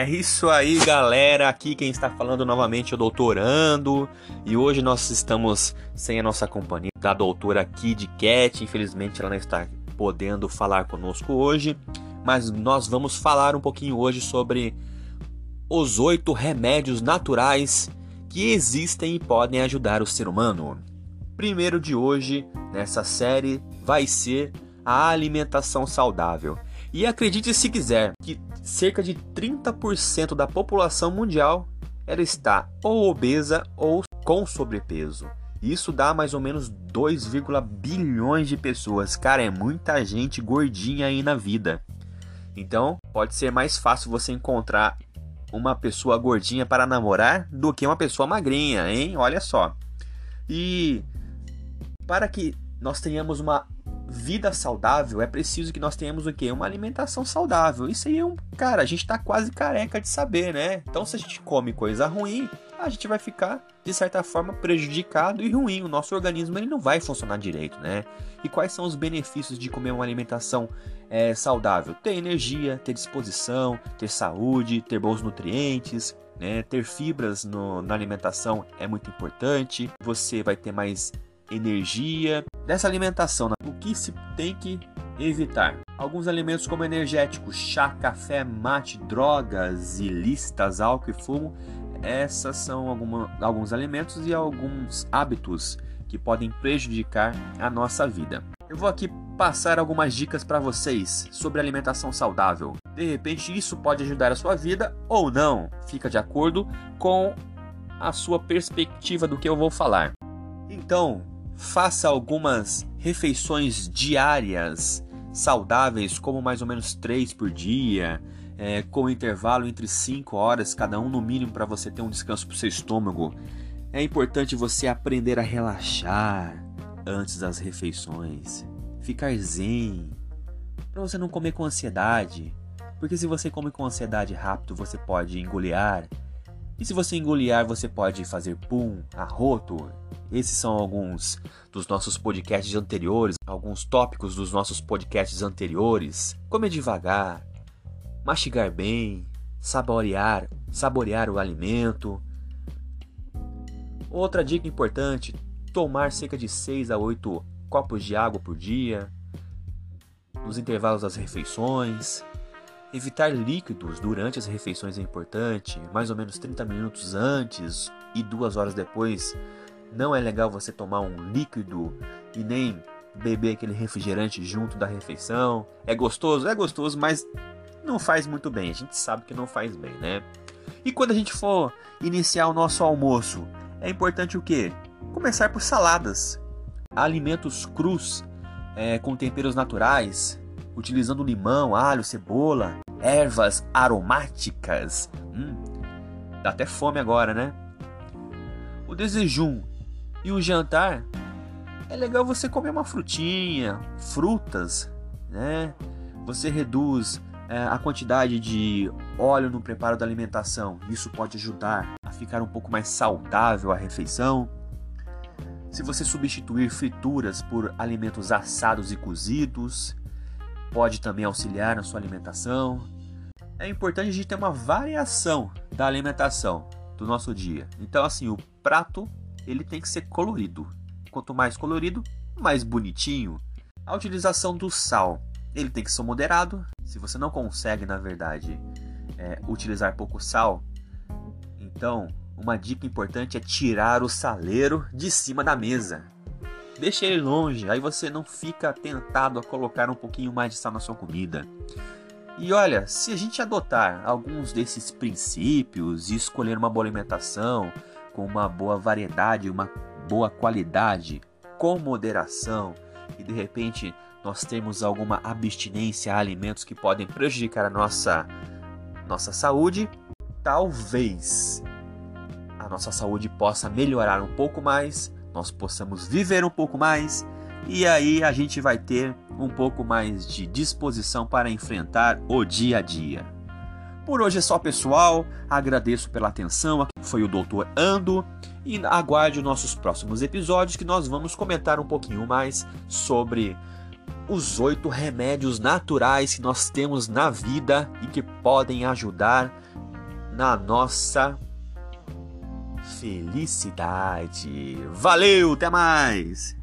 É isso aí, galera. Aqui quem está falando novamente é o doutorando. E hoje nós estamos sem a nossa companhia da doutora Kid Cat. Infelizmente ela não está podendo falar conosco hoje. Mas nós vamos falar um pouquinho hoje sobre os oito remédios naturais que existem e podem ajudar o ser humano. Primeiro de hoje, nessa série, vai ser a alimentação saudável. E acredite se quiser que cerca de 30% da população mundial ela está ou obesa ou com sobrepeso. Isso dá mais ou menos 2, bilhões de pessoas. Cara, é muita gente gordinha aí na vida. Então, pode ser mais fácil você encontrar uma pessoa gordinha para namorar do que uma pessoa magrinha, hein? Olha só. E para que nós tenhamos uma vida saudável, é preciso que nós tenhamos o quê? Uma alimentação saudável. Isso aí é um. Cara, a gente tá quase careca de saber, né? Então, se a gente come coisa ruim, a gente vai ficar, de certa forma, prejudicado e ruim. O nosso organismo ele não vai funcionar direito, né? E quais são os benefícios de comer uma alimentação é, saudável? Ter energia, ter disposição, ter saúde, ter bons nutrientes. Né? Ter fibras no, na alimentação é muito importante. Você vai ter mais energia. Dessa alimentação, né? o que se tem que evitar? Alguns alimentos como energéticos, chá, café, mate, drogas ilícitas, álcool e fumo. Essas são alguma, alguns alimentos e alguns hábitos que podem prejudicar a nossa vida. Eu vou aqui passar algumas dicas para vocês sobre alimentação saudável. De repente, isso pode ajudar a sua vida ou não, fica de acordo com a sua perspectiva do que eu vou falar. Então, Faça algumas refeições diárias saudáveis, como mais ou menos três por dia, é, com intervalo entre 5 horas cada um no mínimo para você ter um descanso para o seu estômago. É importante você aprender a relaxar antes das refeições, ficar zen, para você não comer com ansiedade, porque se você come com ansiedade rápido, você pode engolir e se você engolir você pode fazer pum, arroto, esses são alguns dos nossos podcasts anteriores, alguns tópicos dos nossos podcasts anteriores. Comer devagar, mastigar bem, saborear, saborear o alimento. Outra dica importante: tomar cerca de 6 a 8 copos de água por dia, nos intervalos das refeições. Evitar líquidos durante as refeições é importante, mais ou menos 30 minutos antes e duas horas depois não é legal você tomar um líquido e nem beber aquele refrigerante junto da refeição. É gostoso? É gostoso, mas não faz muito bem. A gente sabe que não faz bem, né? E quando a gente for iniciar o nosso almoço, é importante o quê? Começar por saladas, alimentos crus é, com temperos naturais, utilizando limão, alho, cebola, ervas aromáticas. Hum, dá até fome agora, né? O desejum e o jantar, é legal você comer uma frutinha, frutas, né? Você reduz é, a quantidade de óleo no preparo da alimentação. Isso pode ajudar a ficar um pouco mais saudável a refeição. Se você substituir frituras por alimentos assados e cozidos, pode também auxiliar na sua alimentação. É importante a gente ter uma variação da alimentação do nosso dia. Então, assim, o prato ele tem que ser colorido. Quanto mais colorido, mais bonitinho. A utilização do sal, ele tem que ser moderado. Se você não consegue, na verdade, é, utilizar pouco sal, então uma dica importante é tirar o saleiro de cima da mesa. Deixe ele longe, aí você não fica tentado a colocar um pouquinho mais de sal na sua comida. E olha, se a gente adotar alguns desses princípios e escolher uma boa alimentação, com uma boa variedade, uma boa qualidade, com moderação e de repente nós temos alguma abstinência a alimentos que podem prejudicar a nossa nossa saúde, talvez a nossa saúde possa melhorar um pouco mais, nós possamos viver um pouco mais e aí a gente vai ter um pouco mais de disposição para enfrentar o dia a dia. Por hoje é só, pessoal. Agradeço pela atenção. Aqui foi o Doutor Ando. E aguarde os nossos próximos episódios que nós vamos comentar um pouquinho mais sobre os oito remédios naturais que nós temos na vida e que podem ajudar na nossa felicidade. Valeu, até mais!